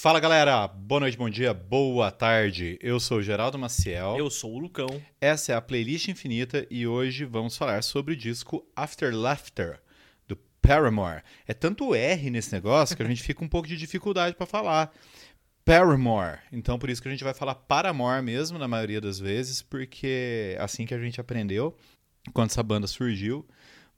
Fala galera, boa noite, bom dia, boa tarde. Eu sou o Geraldo Maciel. Eu sou o Lucão. Essa é a playlist infinita e hoje vamos falar sobre o disco After Laughter do Paramore. É tanto R nesse negócio que a gente fica um pouco de dificuldade para falar. Paramore. Então por isso que a gente vai falar Paramore mesmo na maioria das vezes, porque é assim que a gente aprendeu quando essa banda surgiu,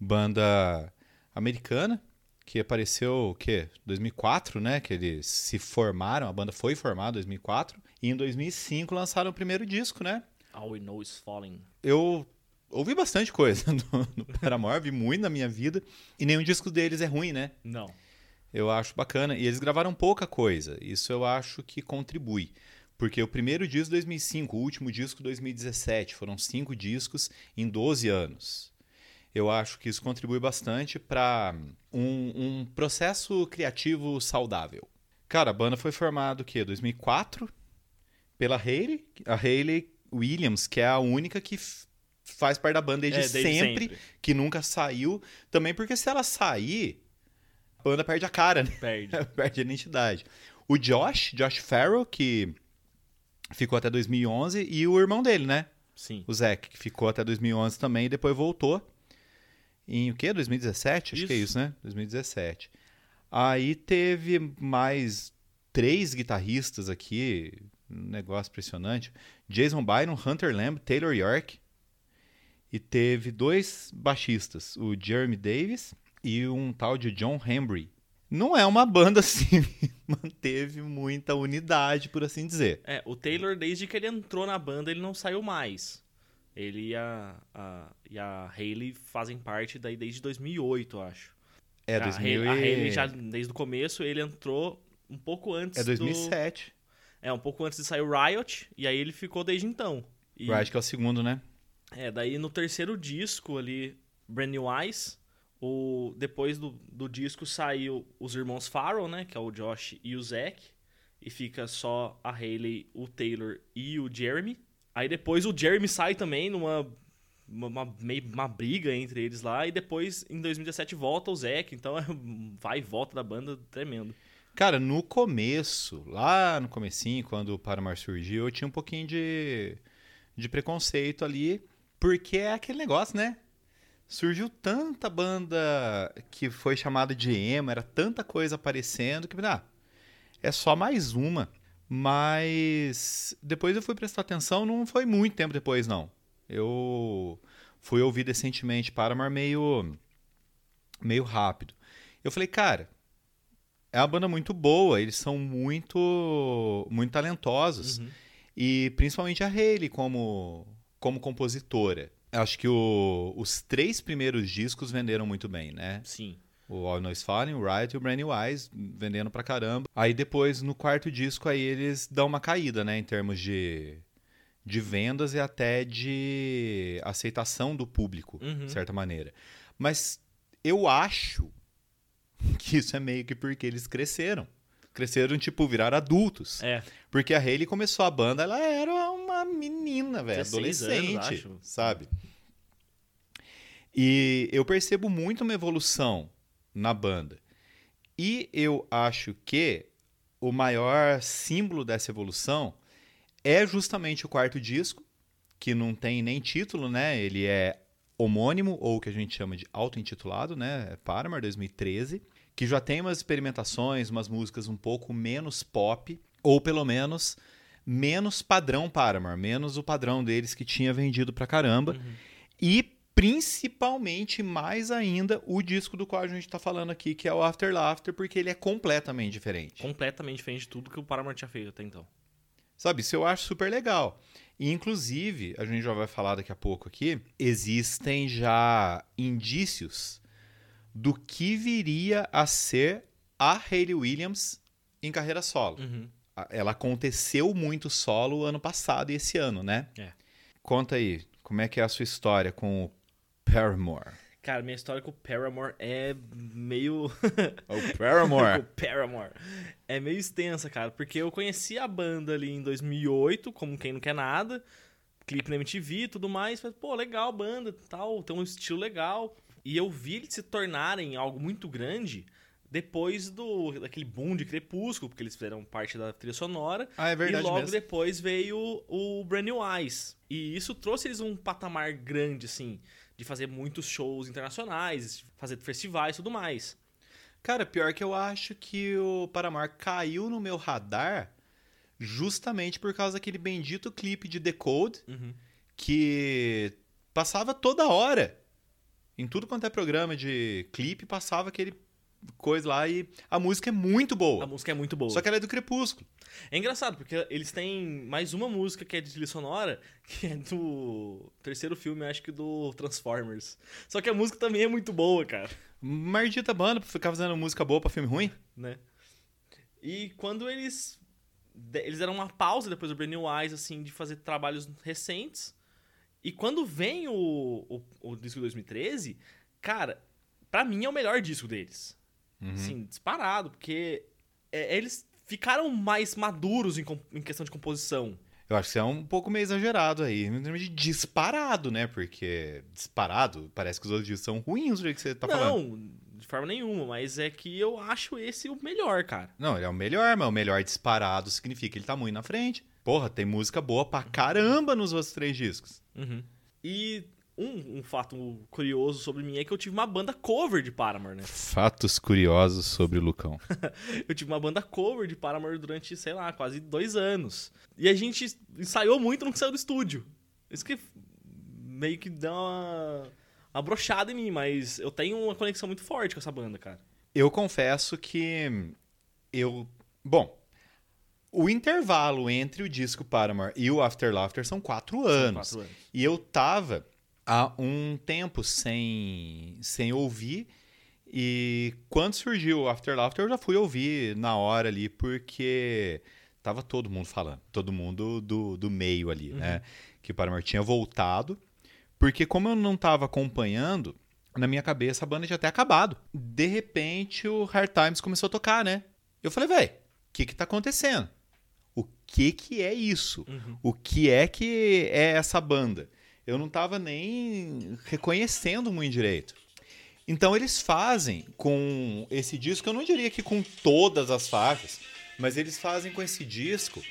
banda americana que apareceu o quê? 2004, né? Que eles se formaram, a banda foi formada em 2004 e em 2005 lançaram o primeiro disco, né? All We Know Is Falling. Eu ouvi bastante coisa no, no Paramore, vi muito na minha vida e nenhum disco deles é ruim, né? Não. Eu acho bacana e eles gravaram pouca coisa. Isso eu acho que contribui. Porque o primeiro disco 2005, o último disco 2017, foram cinco discos em 12 anos eu acho que isso contribui bastante para um, um, processo criativo saudável. Cara, a banda foi formada o quê? 2004 pela Hayley, a Hayley Williams, que é a única que faz parte da banda desde, é, desde sempre, sempre, que nunca saiu. Também porque se ela sair, a banda perde a cara, né? Perde. perde a identidade. O Josh, Josh Farrell, que ficou até 2011, e o irmão dele, né? Sim. O Zac, que ficou até 2011 também e depois voltou em o quê? 2017? Acho isso. que é isso, né? 2017. Aí teve mais três guitarristas aqui, um negócio impressionante. Jason Byron, Hunter Lamb, Taylor York. E teve dois baixistas, o Jeremy Davis e um tal de John Hembry. Não é uma banda assim, manteve muita unidade, por assim dizer. É, o Taylor, desde que ele entrou na banda, ele não saiu mais. Ele e a, a, e a Hayley fazem parte daí desde 2008, acho. É, a 2000 a Hayley já desde o começo, ele entrou um pouco antes É 2007. Do... É, um pouco antes de sair o Riot, e aí ele ficou desde então. E... Riot que é o segundo, né? É, daí no terceiro disco ali, Brand New Eyes, o... depois do, do disco saiu os irmãos Farrell, né, que é o Josh e o Zack, e fica só a Hayley, o Taylor e o Jeremy. Aí depois o Jeremy sai também numa uma, meio, uma briga entre eles lá. E depois, em 2017, volta o Zack. Então é vai e volta da banda tremendo. Cara, no começo, lá no comecinho, quando o Paramore surgiu, eu tinha um pouquinho de, de preconceito ali. Porque é aquele negócio, né? Surgiu tanta banda que foi chamada de emo, era tanta coisa aparecendo que, ah, é só mais uma. Mas depois eu fui prestar atenção, não foi muito tempo depois, não. Eu fui ouvir decentemente Paramore meio, meio rápido. Eu falei, cara, é uma banda muito boa, eles são muito, muito talentosos. Uhum. E principalmente a Hayley como, como compositora. Acho que o, os três primeiros discos venderam muito bem, né? Sim o All Noise Falling, o Riot e o Brand Eyes, vendendo pra caramba. Aí depois, no quarto disco, aí eles dão uma caída, né, em termos de, de vendas e até de aceitação do público, uhum. de certa maneira. Mas eu acho que isso é meio que porque eles cresceram. Cresceram, tipo, viraram adultos. É. Porque a Hayley começou a banda, ela era uma menina, velho, adolescente, anos, sabe? E eu percebo muito uma evolução na banda. E eu acho que o maior símbolo dessa evolução é justamente o quarto disco, que não tem nem título, né? Ele é homônimo, ou o que a gente chama de auto-intitulado, né? É Paramore 2013, que já tem umas experimentações, umas músicas um pouco menos pop, ou pelo menos menos padrão Paramore, menos o padrão deles que tinha vendido pra caramba. Uhum. E principalmente mais ainda o disco do qual a gente está falando aqui, que é o After Laughter, porque ele é completamente diferente. Completamente diferente de tudo que o Paramount tinha feito até então. Sabe, isso eu acho super legal. E, inclusive, a gente já vai falar daqui a pouco aqui, existem já indícios do que viria a ser a Hayley Williams em carreira solo. Uhum. Ela aconteceu muito solo ano passado e esse ano, né? É. Conta aí, como é que é a sua história com o Paramore. Cara, minha história com o Paramore é meio. o Paramore. o Paramore. É meio extensa, cara, porque eu conheci a banda ali em 2008, como quem não quer nada, clipe na MTV e tudo mais. Falei, pô, legal banda tal, tem um estilo legal. E eu vi eles se tornarem algo muito grande depois do daquele boom de Crepúsculo, porque eles fizeram parte da trilha sonora. Ah, é verdade e logo mesmo. depois veio o Brand New Eyes. E isso trouxe eles um patamar grande, assim, de fazer muitos shows internacionais, fazer festivais e tudo mais. Cara, pior que eu acho que o Paramar caiu no meu radar justamente por causa daquele bendito clipe de Decode Uhum. que passava toda hora. Em tudo quanto é programa de clipe, passava aquele coisa lá e a música é muito A boa. música é muito boa. Só que ela é do Crepúsculo. É engraçado, porque eles têm mais uma música que é de trilha sonora, que é do terceiro filme, acho que do Transformers. Só que a música também é muito boa, cara. Maldita banda pra ficar fazendo música boa pra filme ruim. né? E quando eles eles deram uma pausa depois do Brand New Eyes, assim, de fazer trabalhos recentes. E quando vem o, o, o disco de 2013, cara, pra mim é o melhor disco deles. Assim, disparado, porque é, eles ficaram mais maduros em, em questão de composição. Eu acho que isso é um pouco meio exagerado aí. Em termos de disparado, né? Porque disparado, parece que os outros discos são ruins do jeito que você tá falando. Não, de forma nenhuma, mas é que eu acho esse o melhor, cara. Não, ele é o melhor, mas o melhor disparado significa que ele tá muito na frente. Porra, tem música boa pra caramba nos outros três discos. Uhum. E um, um fato curioso sobre mim é que eu tive uma banda cover de Paramore, né? Fatos curiosos sobre o Lucão. Eu tive uma banda cover de Paramore durante, sei lá, quase dois anos. E a gente ensaiou muito no que saiu do estúdio. Isso que meio que dá uma, uma brochada em mim, mas eu tenho uma conexão muito forte com essa banda, cara. Eu confesso que eu. Bom, o intervalo entre o disco Paramore e o After Laughter são quatro anos. Quatro anos. E eu tava há um tempo sem, sem ouvir. E quando surgiu o After Laughter, eu já fui ouvir na hora ali, porque tava todo mundo falando. Todo mundo do, do meio ali, né? Que o Paramore tinha voltado. Porque como eu não tava acompanhando, na minha cabeça a banda tinha até acabado. De repente o Hard Times começou a tocar, né? Eu falei, velho, o que que tá acontecendo? O que que é isso? Uhum. O que é que é essa banda? Eu não tava nem reconhecendo muito direito. Então eles fazem com esse disco, eu não diria que com todas as faixas, mas eles fazem com esse disco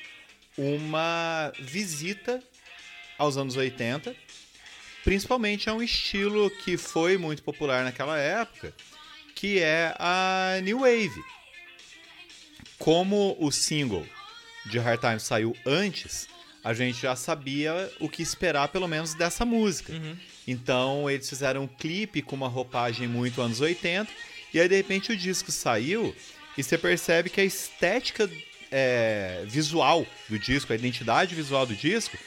uma visita aos anos 80, principalmente a um estilo que foi muito popular naquela época, que é a New Wave. Como o single de Hard Times saiu antes, a gente já sabia o que esperar, pelo menos, dessa música. Uhum. Então eles fizeram um clipe com uma roupagem muito anos 80, e aí de repente o disco saiu e você percebe que a estética é, visual do disco, a identidade visual do disco,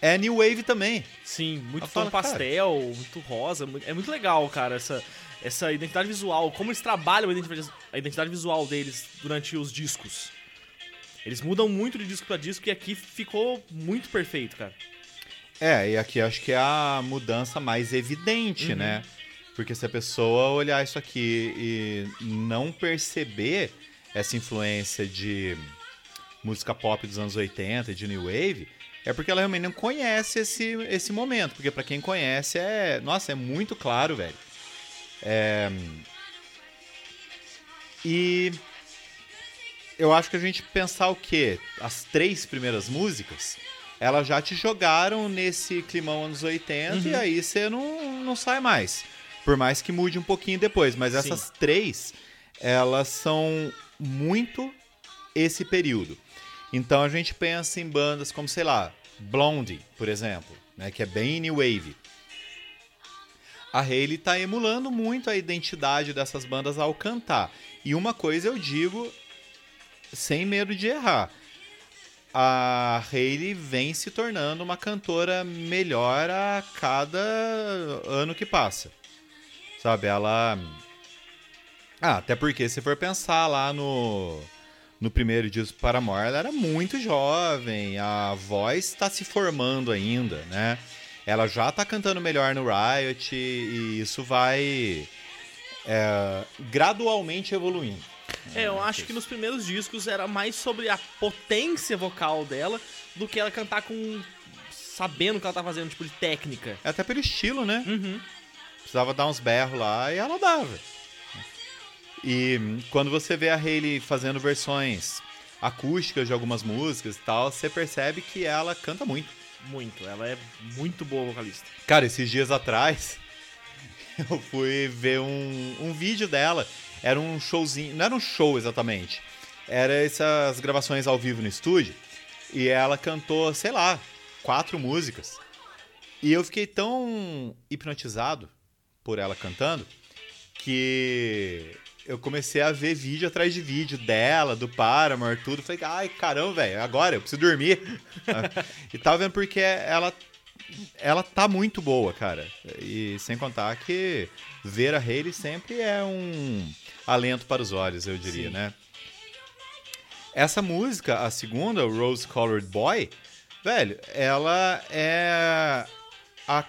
é New Wave também. Sim, muito tom falo, cara. pastel, muito rosa. É muito legal, cara, essa, essa identidade visual. Como eles trabalham a identidade, a identidade visual deles durante os discos. Eles mudam muito de disco pra disco e aqui ficou muito perfeito, cara. É, e aqui acho que é a mudança mais evidente, Uhum. né? Porque se a pessoa olhar isso aqui e não perceber essa influência de música pop dos anos 80 e de New Wave, é porque ela realmente não conhece esse, esse momento. Porque pra quem conhece, é. Nossa, é muito claro, velho. É... E eu acho que a gente pensar o quê? As três primeiras músicas, elas já te jogaram nesse climão anos 80 e Uhum. aí você não, não sai mais. Por mais que mude um pouquinho depois. Mas Sim. essas três, elas são muito esse período. Então a gente pensa em bandas como, sei lá, Blondie, por exemplo, né, que é bem new wave. A Hayley tá emulando muito a identidade dessas bandas ao cantar. E uma coisa eu digo sem medo de errar. A Hayley vem se tornando uma cantora melhor a cada ano que passa. Sabe, ela. Ah, até porque se for pensar lá no, no primeiro disco Paramore, ela era muito jovem, a voz está se formando ainda, né? Ela já tá cantando melhor no Riot e isso vai é, gradualmente evoluindo. É, eu acho que nos primeiros discos era mais sobre a potência vocal dela do que ela cantar com. sabendo o que ela tá fazendo, tipo de técnica. É Até pelo estilo, né? Uhum. Precisava dar uns berros lá e ela dava. E hum, quando você vê a Hayley fazendo versões acústicas de algumas músicas e tal, você percebe que ela canta muito. Muito. Ela é muito boa vocalista. Cara, esses dias atrás, eu fui ver um, um vídeo dela. Era um showzinho. Não era um show exatamente. Era essas gravações ao vivo no estúdio. E ela cantou, sei lá, quatro músicas. E eu fiquei tão hipnotizado por ela cantando que eu comecei a ver vídeo atrás de vídeo dela, do Paramore, tudo. Falei, ai, caramba, velho, agora eu preciso dormir. e tava vendo porque ela, ela tá muito boa, cara. E sem contar que ver a Hayley sempre é um alento para os olhos, eu diria, Sim. né? Essa música, a segunda, o Rose Colored Boy, velho, ela é a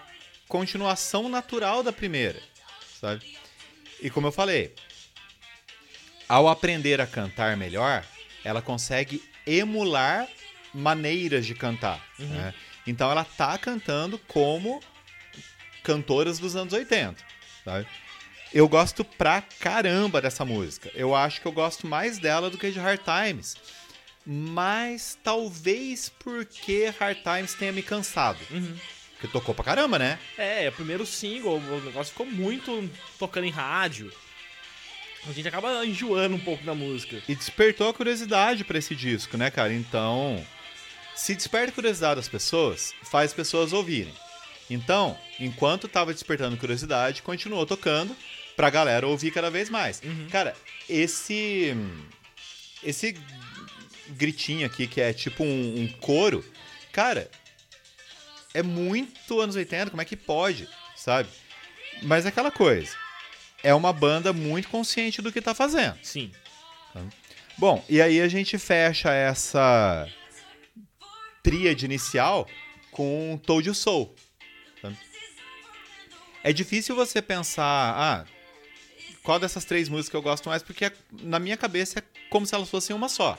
continuação natural da primeira, sabe? E como eu falei, ao aprender a cantar melhor, ela consegue emular maneiras de cantar. né? Então ela tá cantando como cantoras dos anos 80, sabe? Eu gosto pra caramba dessa música. Eu acho que eu gosto mais dela do que de Hard Times. Mas talvez porque Hard Times tenha me cansado. Porque tocou pra caramba, né? É, é o primeiro single, o negócio ficou muito tocando em rádio. A gente acaba enjoando um pouco da música. E despertou a curiosidade pra esse disco, né, cara? Então, se desperta a curiosidade das pessoas, faz as pessoas ouvirem. Então, enquanto tava despertando curiosidade, continuou tocando pra galera ouvir cada vez mais. Cara, esse esse gritinho aqui que é tipo um, um coro, cara, é muito anos 80, como é que pode, sabe? Mas é aquela coisa. É uma banda muito consciente do que tá fazendo. Sim. Bom, e aí a gente fecha essa tríade inicial com Told You So. tá? É difícil você pensar, ah, qual dessas três músicas eu gosto mais, porque na minha cabeça é como se elas fossem uma só.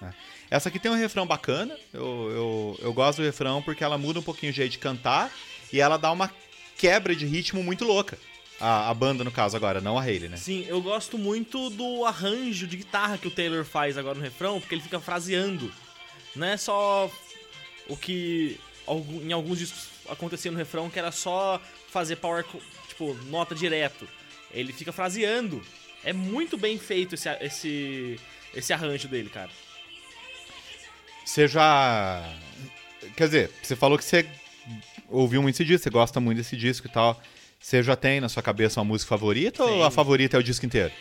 né? Essa aqui tem um refrão bacana, eu, eu, eu gosto do refrão porque ela muda um pouquinho o jeito de cantar e ela dá uma quebra de ritmo muito louca. A, a banda, no caso, agora, não a Hayley, né? Sim, eu gosto muito do arranjo de guitarra que o Taylor faz agora no refrão, porque ele fica fraseando. Não é só o que em alguns discos acontecia no refrão, que era só fazer power, tipo, nota direto. Ele fica fraseando. É muito bem feito esse, esse, esse arranjo dele, cara. Você já. Quer dizer, você falou que você ouviu muito esse disco, você gosta muito desse disco e tal. Você já tem na sua cabeça uma música favorita ou Tenho. a favorita é o disco inteiro?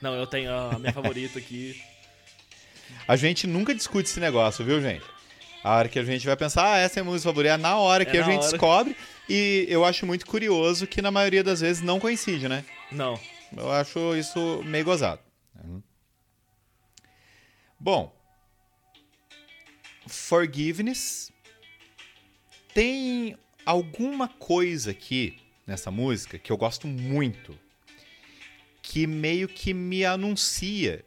Não, eu tenho a minha favorita aqui. A gente nunca discute esse negócio, viu, gente? A hora que a gente vai pensar, ah, essa é a música favorita, é na hora que É a na gente hora. descobre. E eu acho muito curioso que na maioria das vezes não coincide, né? Não. Eu acho isso meio gozado. Uhum. Bom, Forgiveness tem alguma coisa aqui nessa música que eu gosto muito, que meio que me anuncia.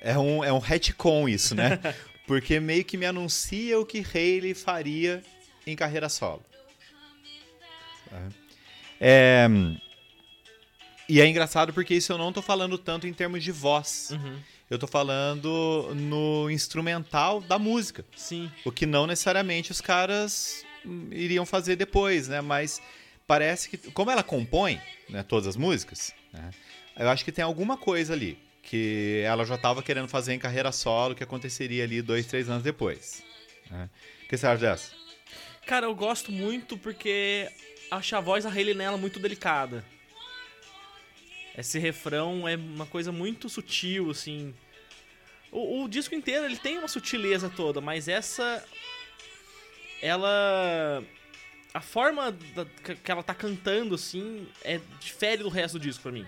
É um, é um retcon isso, né? Porque meio que me anuncia o que Hayley faria em carreira solo. É, e é engraçado porque isso eu não tô falando tanto em termos de voz. Uhum. Eu tô falando no instrumental da música. Sim. O que não necessariamente os caras hum, iriam fazer depois, né? Mas parece que. Como ela compõe né, todas as músicas, né, eu acho que tem alguma coisa ali que ela já tava querendo fazer em carreira solo que aconteceria ali dois, três anos depois. né? O que você acha dessa? Cara, eu gosto muito porque acho a voz da Hayley nela muito delicada. Esse refrão é uma coisa muito sutil, assim. O, o disco inteiro ele tem uma sutileza toda, mas essa. Ela. A forma da- que ela tá cantando, assim, é difere do resto do disco pra mim.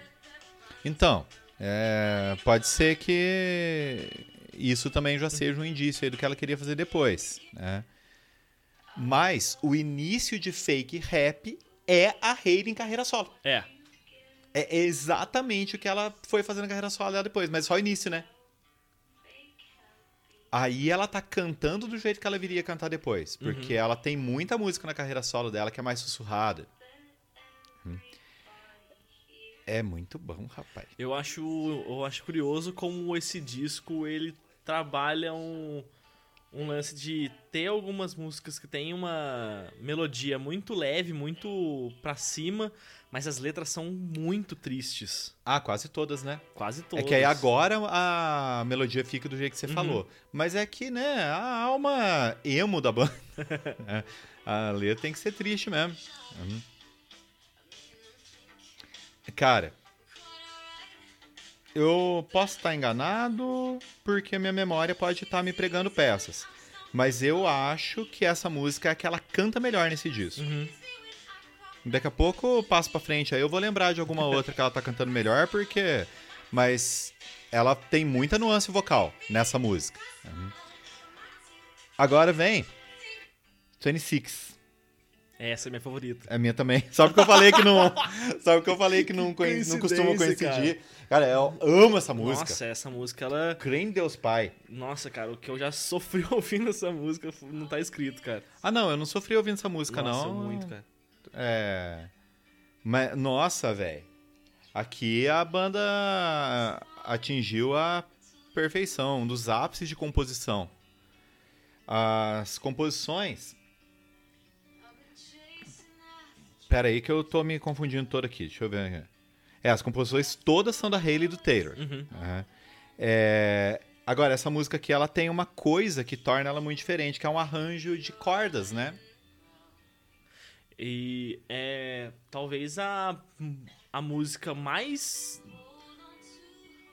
Então, é, pode ser que isso também já seja um indício aí do que ela queria fazer depois, né? Mas o início de fake rap é a Hayley em carreira solo. É. É exatamente o que ela foi fazendo na carreira solo dela depois, mas só o início, né? Aí ela tá cantando do jeito que ela viria cantar depois, porque ela tem muita música na carreira solo dela que é mais sussurrada. Hum. É muito bom, rapaz. Eu acho, eu acho curioso como esse disco ele trabalha um, um lance de ter algumas músicas que tem uma melodia muito leve, muito pra cima, mas as letras são muito tristes. Ah, quase todas, né? Quase todas. É que aí agora a melodia fica do jeito que você Uhum. falou. Mas é que, né, a alma emo da banda. É, a letra tem que ser triste mesmo. Uhum. Cara, eu posso estar enganado porque a minha memória pode estar me pregando peças. Mas eu acho que essa música é a que ela canta melhor nesse disco. Uhum. Daqui a pouco eu passo pra frente aí, eu vou lembrar de alguma outra que ela tá cantando melhor, porque. Mas ela tem muita nuance vocal nessa música. Uhum. Agora vem. 26. Essa é minha favorita. É minha também. Sabe que eu falei que não. Sabe que eu falei que não, conhe- não costuma coincidir. Cara. eu amo essa música. Nossa, essa música, ela. Crê em Deus Pai. Nossa, cara, o que eu já sofri ouvindo essa música não tá escrito, cara. Ah, não, eu não sofri ouvindo essa música, Nossa, não. muito, cara. É. Mas, nossa, velho. Aqui a banda atingiu a perfeição, um dos ápices de composição. As composições. Pera aí que eu tô me confundindo todo aqui. Deixa eu ver aqui. É, as composições todas são da Hayley e do Taylor. Uhum. Aham. É, Agora, essa música aqui, ela tem uma coisa que torna ela muito diferente, que é um arranjo de cordas, né? E é talvez a, a música mais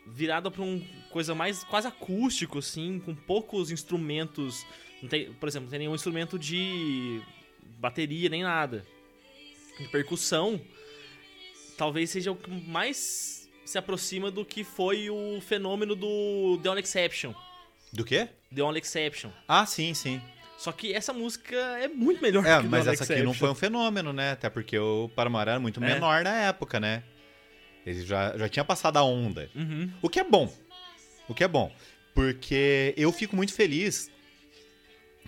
virada pra uma coisa mais quase acústico, assim, com poucos instrumentos. Não tem, por exemplo, não tem nenhum instrumento de bateria nem nada. De percussão. Talvez seja o que mais se aproxima do que foi o fenômeno do The Only Exception. Do quê? The Only Exception. Ah, sim, sim. Só que essa música é muito melhor É, que mas essa aqui não foi um fenômeno, né? Até porque o Paramore era muito É. menor na época, né? Ele já, já tinha passado a onda. Uhum. O que é bom. O que é bom. Porque eu fico muito feliz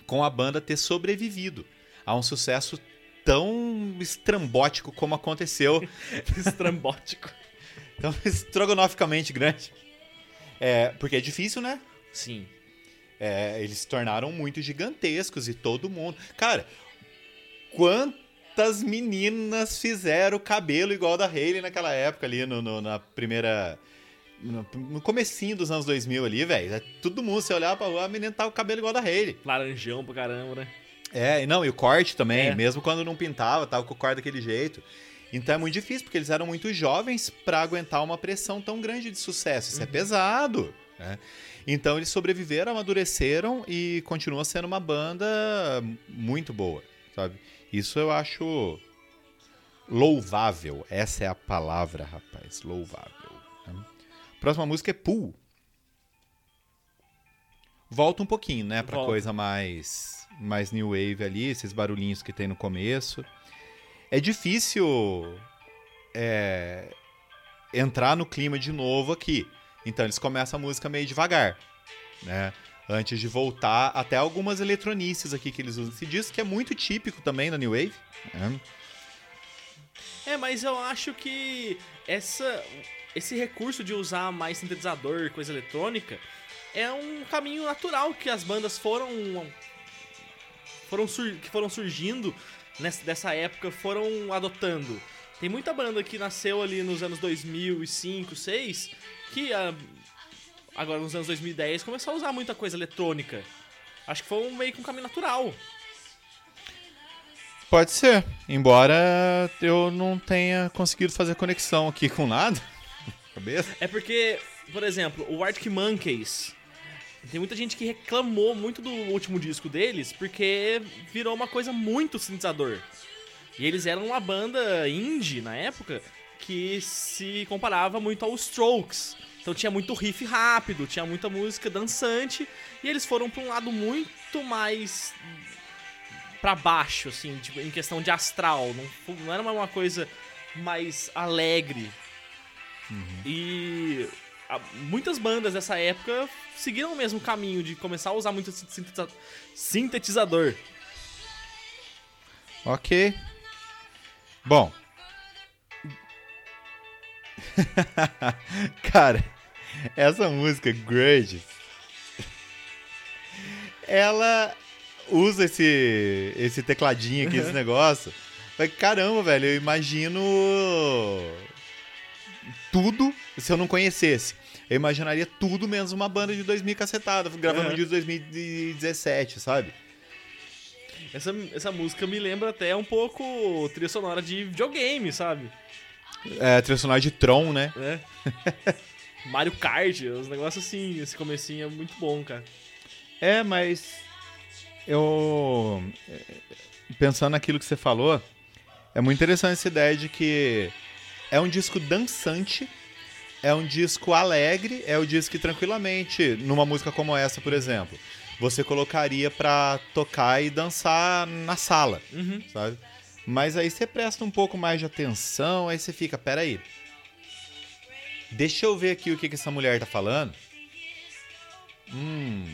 com a banda ter sobrevivido a um sucesso tão estrambótico como aconteceu. Estrambótico. tão estrogonoficamente grande. É, porque é difícil, né? Sim. É, eles se tornaram muito gigantescos e todo mundo. Cara, quantas meninas fizeram cabelo igual da Hailey naquela época ali, no, no- na primeira. No, no comecinho dos anos 2000 ali, velho. É, Todo mundo, você olhava pra rua, a menina tava com o cabelo igual da Hailey. Laranjão pra caramba, né? É, e não, e o corte também, É. mesmo quando não pintava, tava com o corte daquele jeito. Então é muito difícil, porque eles eram muito jovens pra aguentar uma pressão tão grande de sucesso. Isso é pesado, né? Então eles sobreviveram, amadureceram e continua sendo uma banda muito boa, sabe? Isso eu acho louvável. Essa é a palavra, rapaz, louvável. né? Próxima música é Pool. Volta um pouquinho, né, pra Volta. coisa mais mais new wave ali, esses barulhinhos que tem no começo. É difícil é, entrar no clima de novo aqui. Então eles começam a música meio devagar, né? Antes de voltar até algumas eletronices aqui que eles usam. Esse disco que é muito típico também da New Wave. né? É, mas eu acho que essa, esse recurso de usar mais sintetizador, coisa eletrônica, é um caminho natural que as bandas foram foram que foram surgindo nessa dessa época, foram adotando. Tem muita banda que nasceu ali nos anos 2005, 2006, que ah, agora nos anos 2010 começou a usar muita coisa eletrônica. Acho que foi um, meio que um caminho natural. Pode ser. Embora eu não tenha conseguido fazer conexão aqui com nada. Cabeça. É porque, por exemplo, o Arctic Monkeys. Tem muita gente que reclamou muito do último disco deles porque virou uma coisa muito sintetizador. E eles eram uma banda indie na época que se comparava muito aos Strokes. Então tinha muito riff rápido, tinha muita música dançante e eles foram pra um lado muito mais pra baixo, assim, tipo, em questão de astral. Não, não era uma coisa mais alegre. E a- muitas bandas dessa época seguiram o mesmo caminho de começar a usar muito sintetiza- sintetizador. Ok. Bom. Cara, essa música, Grudge, ela usa esse, esse tecladinho aqui, esse negócio. Mas, caramba, velho, eu imagino tudo se eu não conhecesse. Eu imaginaria tudo menos uma banda de 2000 cacetada, gravando Uhum. de 2017, sabe? Essa, essa música me lembra até um pouco trilha sonora de videogame, sabe? É, trilha sonora de Tron, né? É. Mario Kart, os negócios assim, esse comecinho é muito bom, cara. É, mas eu é, pensando naquilo que você falou, é muito interessante essa ideia de que é um disco dançante, é um disco alegre, é o disco que tranquilamente, numa música como essa, por exemplo, você colocaria pra tocar e dançar na sala, Uhum. sabe? Mas aí você presta um pouco mais de atenção, aí você fica, peraí. Deixa eu ver aqui o que, que essa mulher tá falando. Hum.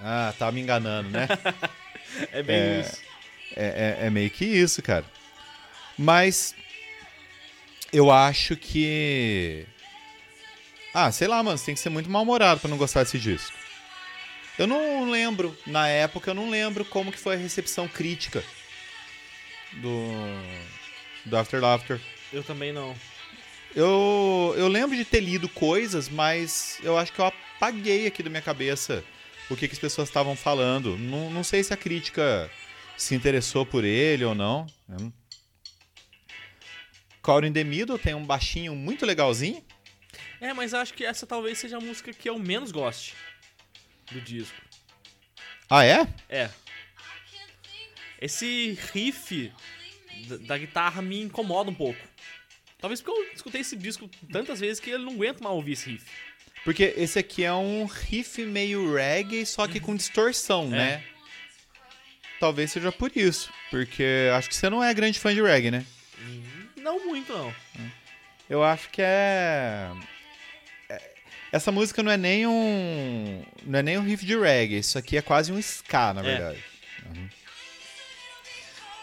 Ah, tá me enganando, né? É bem É. isso. É, é- é meio que isso, cara. Mas eu acho que. Ah, sei lá, mano, você tem que ser muito mal-humorado pra não gostar desse disco. Eu não lembro, na época, eu não lembro como que foi a recepção crítica do, do After Laughter. Eu também não. Eu, eu lembro de ter lido coisas, mas eu acho que eu apaguei aqui da minha cabeça o que, que as pessoas estavam falando. Não, não sei se a crítica se interessou por ele ou não. né? Caught in the Middle tem um baixinho muito legalzinho. É, mas acho que essa talvez seja a música que eu menos goste do disco. Ah, é? É. Esse riff da, da guitarra me incomoda um pouco. Talvez porque eu escutei esse disco tantas vezes que eu não aguento mais ouvir esse riff. Porque esse aqui é um riff meio reggae, só que com distorção, né? Talvez seja por isso. Porque acho que você não é grande fã de reggae, né? Não muito, não. Eu acho que é... é- Essa música não é nem um. Não é nem um riff de reggae. Isso aqui é quase um ska, na É. verdade. Uhum.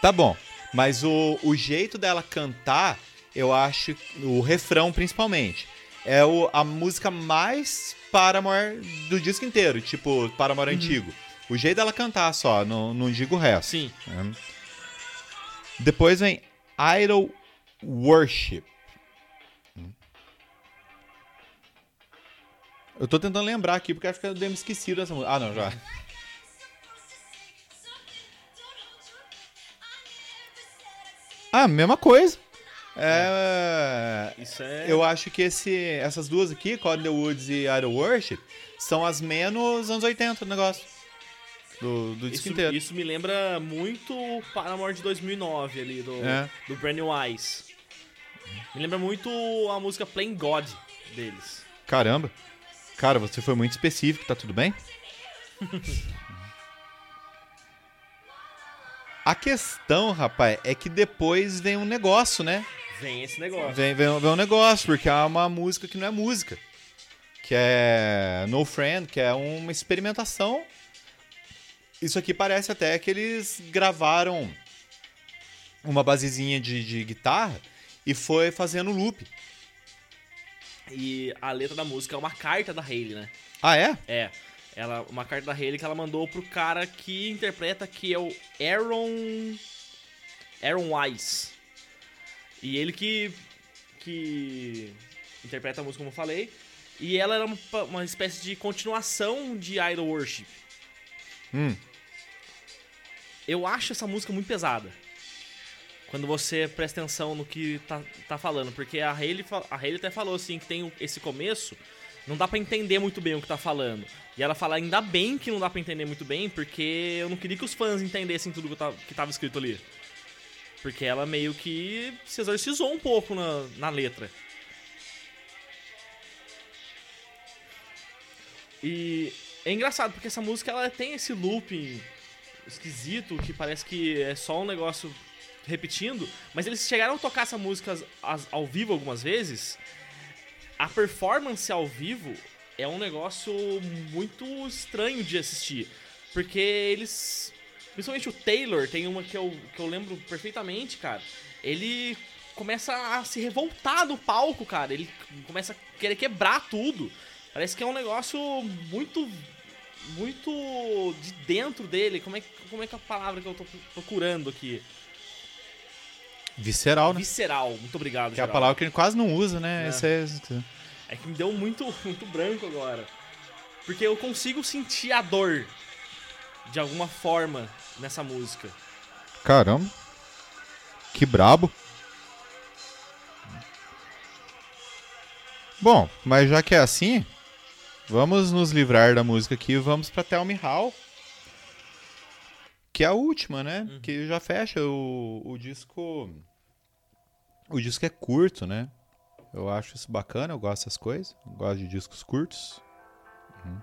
Tá bom. Mas o, o jeito dela cantar, eu acho. O refrão, principalmente. É o, a música mais Paramore do disco inteiro. Tipo, Paramore antigo. O jeito dela cantar só, não, não digo o resto. Sim. né? Depois vem Idol Worship. Eu tô tentando lembrar aqui porque acho que eu dei me esquecido dessa música. Ah, não, já. Ah, mesma coisa. É. É. Eu acho que esse, essas duas aqui, Call the Woods e Idol Worship, são as menos anos 80 do negócio. Do, do disco Isso, inteiro. isso me lembra muito o Paramore de 2009 ali, do, É. do Brand New Eyes. Me lembra muito a música Plain God deles. Caramba. Cara, você foi muito específico, tá tudo bem? A questão, rapaz, é que depois vem um negócio, né? Vem esse negócio. Vem, vem, vem um negócio, porque é uma música que não é música. Que é No Friend, que é uma experimentação. Isso aqui parece até que eles gravaram uma basezinha de, de guitarra e foi fazendo loop. E a letra da música é uma carta da Hayley, né? Ah, é? É. Ela, uma carta da Hayley que ela mandou pro cara que interpreta que é o Aaron. Aaron Wise. E ele que. que interpreta a música, como eu falei. E ela era uma, uma espécie de continuação de Idol Worship. Hum. Eu acho essa música muito pesada. Quando você presta atenção no que tá, tá falando. Porque a Hayley, a Hayley até falou assim que tem esse começo. Não dá pra entender muito bem o que tá falando. E ela fala, ainda bem que não dá pra entender muito bem, porque eu não queria que os fãs entendessem tudo que, tava, que tava escrito ali. Porque ela meio que se exorcizou um pouco na, na letra. E é engraçado, porque essa música ela tem esse looping esquisito, que parece que é só um negócio repetindo, mas eles chegaram a tocar essa música ao vivo algumas vezes. A performance ao vivo é um negócio muito estranho de assistir, porque eles, principalmente o Taylor, tem uma que eu, que eu lembro perfeitamente, cara. Ele começa a se revoltar no palco, cara. Ele começa a querer quebrar tudo. Parece que é um negócio muito. Muito de dentro dele. Como é, como é que é a palavra que eu tô procurando aqui? Visceral, né? Visceral. Muito obrigado, Que é a palavra que ele quase não usa, né? É. Esse é- É que me deu muito, muito branco agora. Porque eu consigo sentir a dor de alguma forma nessa música. Caramba. Que brabo. Bom, mas já que é assim, vamos nos livrar da música aqui e vamos pra Tell Me How. Que é a última, né? Que já fecha o, o disco. O disco é curto, né? Eu acho isso bacana, eu gosto dessas coisas. Eu gosto de discos curtos. Uhum.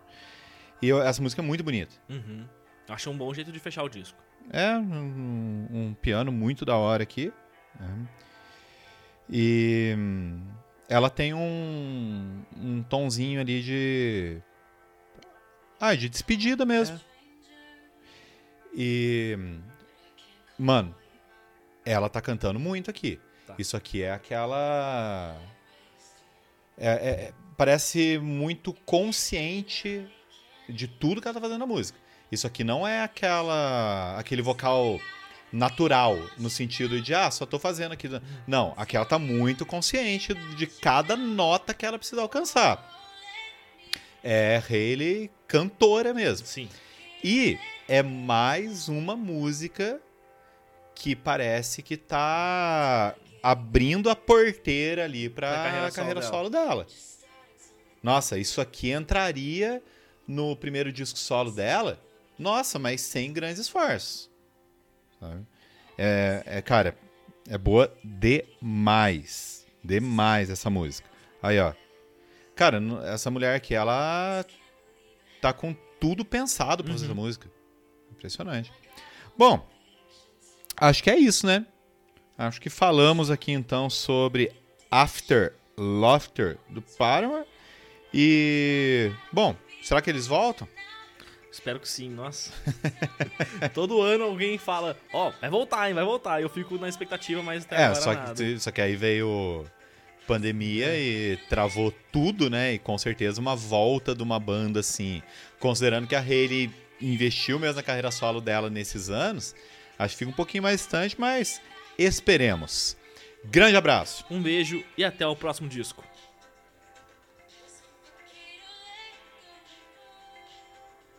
E eu- essa música é muito bonita. Uhum. Acho um bom jeito de fechar o disco. É, um, um piano muito da hora aqui. né? E ela tem um, um tonzinho ali de. Ah, de despedida mesmo. E. Mano, ela tá cantando muito aqui. Tá. Isso aqui é aquela. é- é- é- parece muito consciente de tudo que ela tá fazendo na música. Isso aqui não é aquela aquele vocal natural, no sentido de, ah, só tô fazendo aqui. Não, aqui ela tá muito consciente de cada nota que ela precisa alcançar. É Hayley cantora mesmo. Sim. E é mais uma música que parece que tá abrindo a porteira ali pra Da carreira carreira, solo solo dela. Nossa, isso aqui entraria no primeiro disco solo dela. Nossa, mas sem grandes esforços. É, é, cara, é boa demais. Demais essa música. Aí, ó. Cara, essa mulher aqui, ela tá com tudo pensado pra fazer essa música. Impressionante. Bom, acho que é isso, né? Acho que falamos aqui então sobre After Laughter do Paramore. E, bom, será que eles voltam? Espero que sim, nossa. Todo ano alguém fala, ó, vai voltar, hein, vai voltar. Eu fico na expectativa, mas até É, agora só nada. que, só que aí veio pandemia e travou tudo, né? E com certeza uma volta de uma banda assim, considerando que a Hayley investiu mesmo na carreira solo dela nesses anos, acho que fica um pouquinho mais distante, mas esperemos. Grande abraço. Um beijo e até o próximo disco.